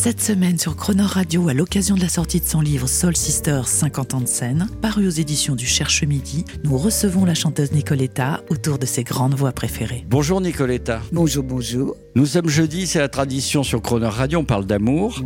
Cette semaine sur Croner Radio, à l'occasion de la sortie de son livre Soul Sisters 50 ans de scène, paru aux éditions du Cherche Midi, nous recevons la chanteuse Nicoletta autour de ses grandes voix préférées. Bonjour Nicoletta. Bonjour, bonjour. Nous sommes jeudi, c'est la tradition sur Crooner Radio, on parle d'amour.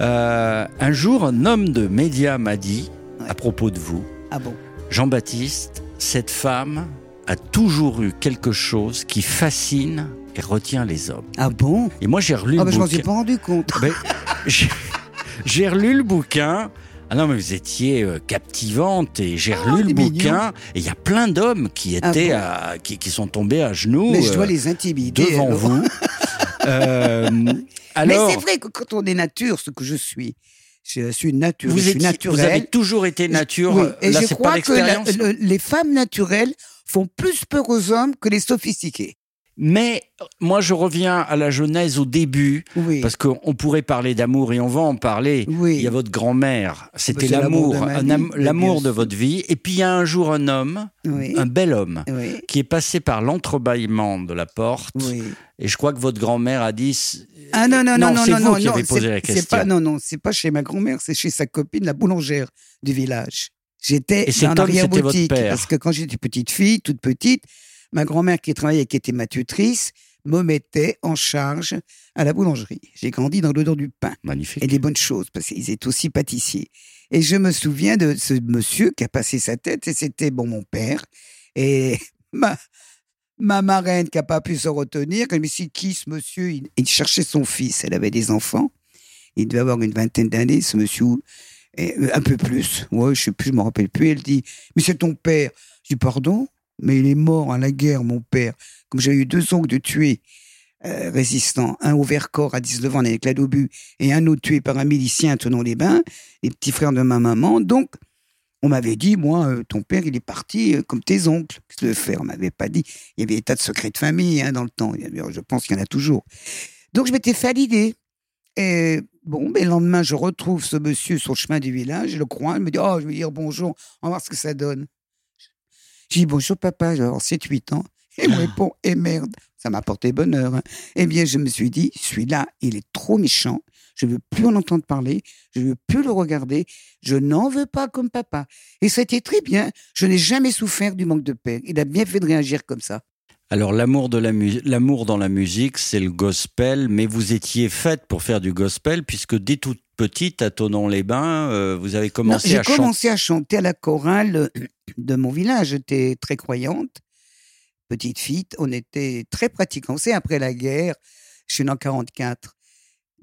Euh, un jour, un homme de médias m'a dit, à propos de vous, Ah bon? Jean-Baptiste, cette femme a toujours eu quelque chose qui fascine et retient les hommes. Ah bon? Et moi, j'ai relu Ah le bah je m'en suis bouquin. pas rendu compte. Ben, j'ai- relu le bouquin. Ah non, mais vous étiez euh, captivante et j'ai relu le mignon. bouquin. Et il y a plein d'hommes qui Ah étaient bon? à- qui, qui sont tombés à genoux Mais je dois euh, les intimider. devant alors. vous. Euh, Mais c'est vrai que quand on est nature, ce que je suis, je suis nature, vous, je suis étiez- vous avez toujours été nature. Oui, et Là, je pas crois que la- l'expérience. le- les femmes naturelles font plus peur aux hommes que les sophistiqués. Mais moi, je reviens à la genèse au début. Oui. Parce qu'on pourrait parler d'amour et on va en parler. Oui. Il y a votre grand-mère, c'était l'amour l'amour, de votre vie. Et puis il y a un jour un homme, oui. un bel homme, qui est passé par l'entrebâillement de la porte. Et je crois que votre grand-mère a dit. Ah non, non, non, non, c'est non, vous non, qui non, avez posé la question. Pas, non, non, c'est pas chez ma grand-mère, c'est chez sa copine, la boulangère du village. J'étais votre père. Parce que quand j'étais petite fille, toute petite, ma grand-mère qui travaillait, qui était ma tutrice, me mettait en charge à la boulangerie. J'ai grandi dans l'odeur du pain Magnifique. et des bonnes choses, parce qu'ils étaient aussi pâtissiers. Et je me souviens de ce monsieur qui a passé sa tête, et c'était bon mon père. Et ma, ma marraine qui n'a pas pu se retenir, elle me dit qui ce monsieur? Il, il cherchait son fils, elle avait des enfants. Il devait avoir une vingtaine d'années, ce monsieur, et, euh, un peu plus. Ouais, je sais plus, je me rappelle plus. Elle dit Mais c'est ton père. Je dis Pardon? Mais il est mort à la guerre, mon père. Comme j'ai eu deux oncles de tués euh, résistants, un au Vercors à 19 ans avec la d'obus et un autre tué par un milicien à Tonon-les-Bains, les petits frères de ma maman. Donc, on m'avait dit, moi, euh, ton père, il est parti euh, comme tes oncles. Qu'est-ce que veux faire On m'avait pas dit? Il y avait des tas de secrets de famille hein, dans le temps. Je pense qu'il y en a toujours. Donc, je m'étais fait l'idée. Et bon, mais le lendemain, je retrouve ce monsieur sur le chemin du village, je le crois, il me dit, oh, je vais dire bonjour, on va voir ce que ça donne. Je dis, bonjour papa, j'ai 7-8 ans. Et il me répond, eh merde, ça m'a porté bonheur. hein. Eh bien, je me suis dit, celui-là, il est trop méchant, je ne veux plus en entendre parler, je ne veux plus le regarder, je n'en veux pas comme papa. Et ça a été très bien, je n'ai jamais souffert du manque de père. Il a bien fait de réagir comme ça. Alors l'amour de la dans la musique, c'est le gospel, mais vous étiez faite pour faire du gospel puisque dès toute petite à Tonon-les-Bains, euh, vous avez commencé J'ai à chanter. commencé à chanter à la chorale euh, de mon village. J'étais très croyante. Petite fille, on était très pratiquants. C'est après la guerre, je suis né en 44.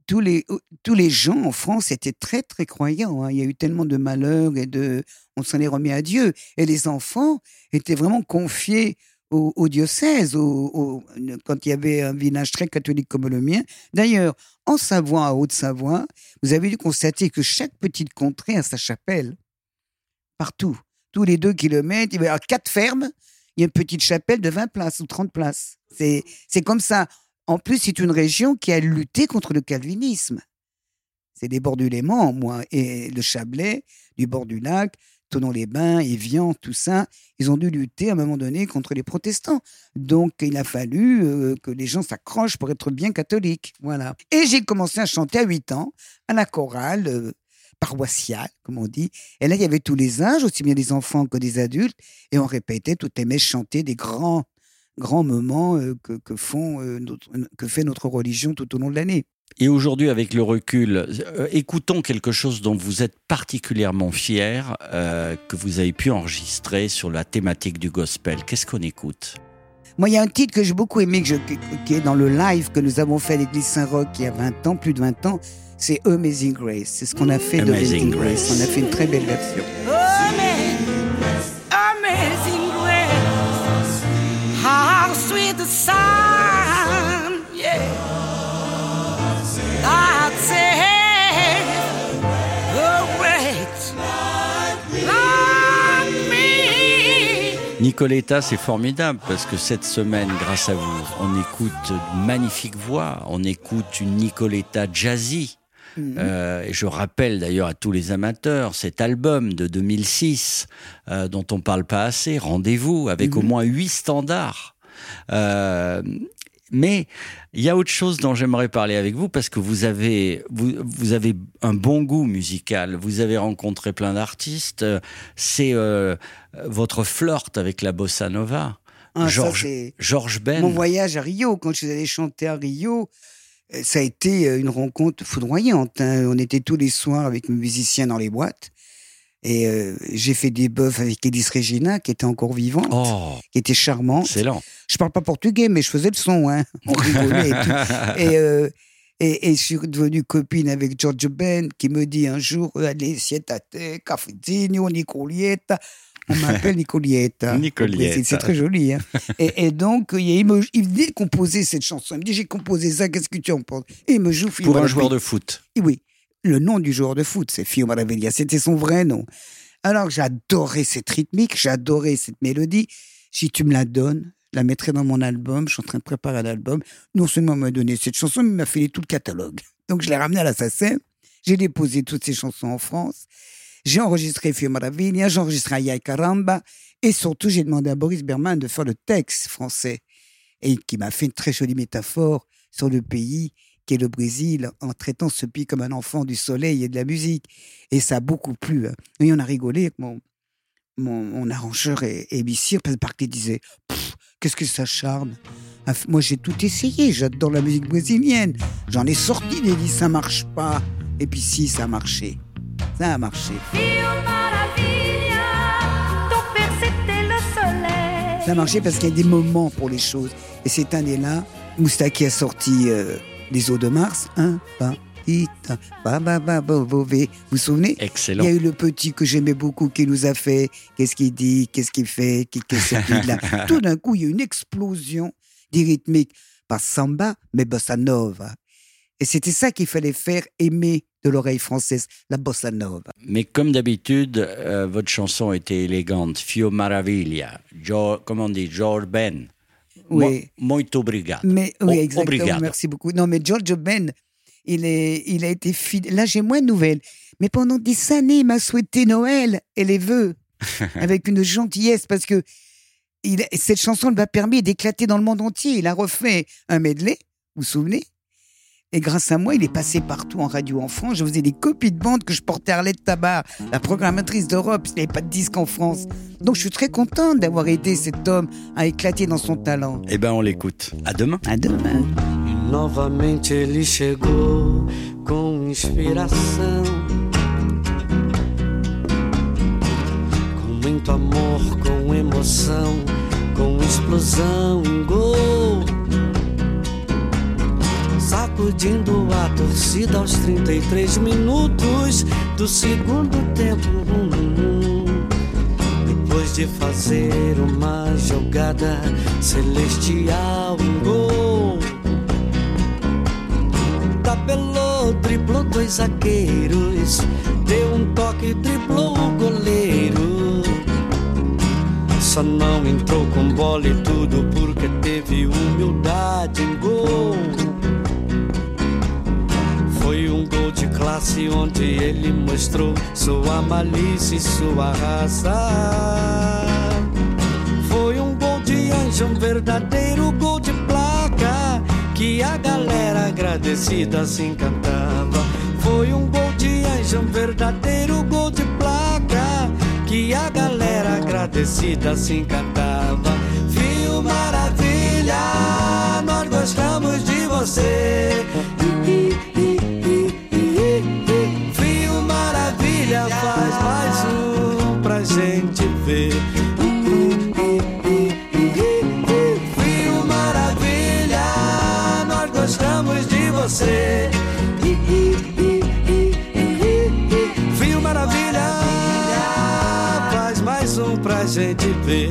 Tous les, euh, tous les gens en France étaient très, très croyants. hein. Il y a eu tellement de malheurs et de. On s'en est remis à Dieu. Et les enfants étaient vraiment confiés au, diocèse, quand il y avait un village très catholique comme le mien. D'ailleurs, en Savoie, à Haute-Savoie, vous avez dû constater que chaque petite contrée a sa chapelle. Partout. Tous les deux kilomètres, il y avoir quatre fermes, il y a une petite chapelle de 20 places ou 30 places. C'est, comme ça. En plus, c'est une région qui a lutté contre le calvinisme. C'est des bords du Léman, moi, et le Chablais, du bord du lac, Tonon-les-Bains, Évian, tout ça. Ils ont dû lutter à un moment donné contre les protestants. Donc, il a fallu euh, que les gens s'accrochent pour être bien catholiques. Voilà. Et j'ai commencé à chanter à 8 ans, à la chorale euh, paroissiale, comme on dit. Et là, il y avait tous les âges, aussi bien des enfants que des adultes. Et on répétait toutes les messes chantées des grands, grands moments euh, que, font, que fait notre religion tout au long de l'année. Et aujourd'hui, avec le recul, euh, écoutons quelque chose dont vous êtes particulièrement fier, euh, que vous avez pu enregistrer sur la thématique du gospel. Qu'est-ce qu'on écoute? Moi, il y a un titre que j'ai beaucoup aimé, que je- qui- est dans le live que nous avons fait à l'église Saint-Roch il y a 20 ans, plus de 20 ans. C'est Amazing Grace. C'est ce qu'on a fait de Amazing Amazing Grace. Grace. On a fait une très belle version. Nicoletta, c'est formidable parce que cette semaine, grâce à vous, on écoute une magnifique voix, on écoute une Nicoletta jazzy. Mhm. Euh, et je rappelle d'ailleurs à tous les amateurs cet album de 2006 euh, dont on parle pas assez, Rendez-vous, avec au Mhm. moins huit standards. Euh, mais il y a autre chose dont j'aimerais parler avec vous parce que vous avez vous, vous avez un bon goût musical. Vous avez rencontré plein d'artistes. C'est euh, votre flirt avec la bossa nova. Ah, Georges c'est Georges Ben. Mon voyage à Rio, quand je suis allé chanter à Rio, euh, ça a été euh, une rencontre foudroyante. hein. On était tous les soirs avec mes musiciens dans les boîtes. Et euh, j'ai fait des bœufs avec Elis Regina, qui était encore vivante, Oh, qui était charmante. excellent. Je parle pas portugais, mais je faisais le son. Hein. On rigolait et tout. Et, euh, et, et je suis devenue copine avec George Ben, qui me dit un jour, allez, sietate, cafezinho, Nicolietta? On m'appelle Nicolietta. Nicolietta. C'est- très joli. Hein. et, et donc, il, me, il venait de composer cette chanson. Il me dit, j'ai composé ça, qu'est-ce que tu en penses? Et il me joue Pour un joueur de foot. Et Oui, le nom du joueur de foot, c'est Fio Maravilla. C'était son vrai nom. Alors, j'adorais cette rythmique, j'adorais cette mélodie. Si tu me la donnes, je la mettrai dans mon album. Je suis en train de préparer un album. Non seulement m'a donné cette chanson, mais m'a filé tout le catalogue. Donc, je l'ai ramené à la SACEM. J'ai déposé toutes ces chansons en France. J'ai enregistré Fio Maravilla, j'ai enregistré Ayay Caramba. Et surtout, j'ai demandé à Boris Berman de faire le texte français. Et qui m'a fait une très jolie métaphore sur le pays qui est le Brésil, en traitant ce pays comme un enfant du soleil et de la musique. Et ça a beaucoup plu. hein. Et on a rigolé avec mon, mon, mon arrangeur et, et Bissir, parce que Barclay disait Qu'est-ce que ça charme Moi, j'ai tout essayé. J'adore la musique brésilienne. J'en ai sorti des disques, ça marche pas. Et puis, si, ça a marché. Ça a marché. Ça a marché parce qu'il y a des moments pour les choses. Et cette année-là, Moustaki a sorti euh, Les eaux de Mars. Un, pas, ita, ba, ba, ba. Vous vous souvenez? Il Excellent. y a eu le petit que j'aimais beaucoup qui nous a fait qu'est-ce qu'il dit, qu'est-ce qu'il fait, qui- qu'est-ce qu'il a. Tout d'un coup, il y a eu une explosion des rythmiques. Pas samba, mais bossa nova. Et c'était ça qu'il fallait faire aimer de l'oreille française, la bossa nova. Mais comme d'habitude, euh, votre chanson était élégante. Fio Maravilla. Jo- comment on dit? George Ben. Oui. Mo- Muito obrigado. Mais oui, exactement. obrigado. Merci beaucoup. Non, mais George Ben, il, est, il a été fidèle. Là, j'ai moins de nouvelles. Mais pendant des années, il m'a souhaité Noël et les vœux avec une gentillesse parce que il, cette chanson lui a permis d'éclater dans le monde entier. Il a refait un medley, vous vous souvenez? Et grâce à moi, il est passé partout en radio en France. Je faisais des copies de bande que je portais à Arlette Tabar, la programmatrice d'Europe. Il n'y avait pas de disque en France. Donc, je suis très contente d'avoir aidé cet homme à éclater dans son talent. Eh ben, on l'écoute. À demain. À demain. Novamente ele chegou com inspiração, com muito amor, com emoção, com explosão em gol. Sacudindo a torcida aos 33 minutos do segundo tempo. Depois de fazer uma jogada celestial, um gol tabelou, driblou dois zagueiros, deu um toque, driblou o goleiro. Só não entrou com bola e tudo porque teve humildade em gol. Classe onde ele mostrou sua malícia e sua raça. Foi um gol de anjo, um verdadeiro gol de placa que a galera agradecida se encantava. Foi um gol de anjo, um verdadeiro gol de placa que a galera agradecida se encantava. Fio Maravilha, nós gostamos de você. Faz mais um pra gente ver.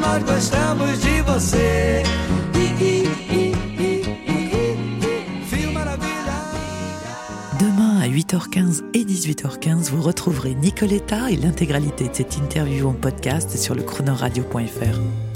Nós gostamos de você. Demain à 8h15 et 18h15, vous retrouverez Nicoletta et l'intégralité de cette interview en podcast sur le chronoradio.fr.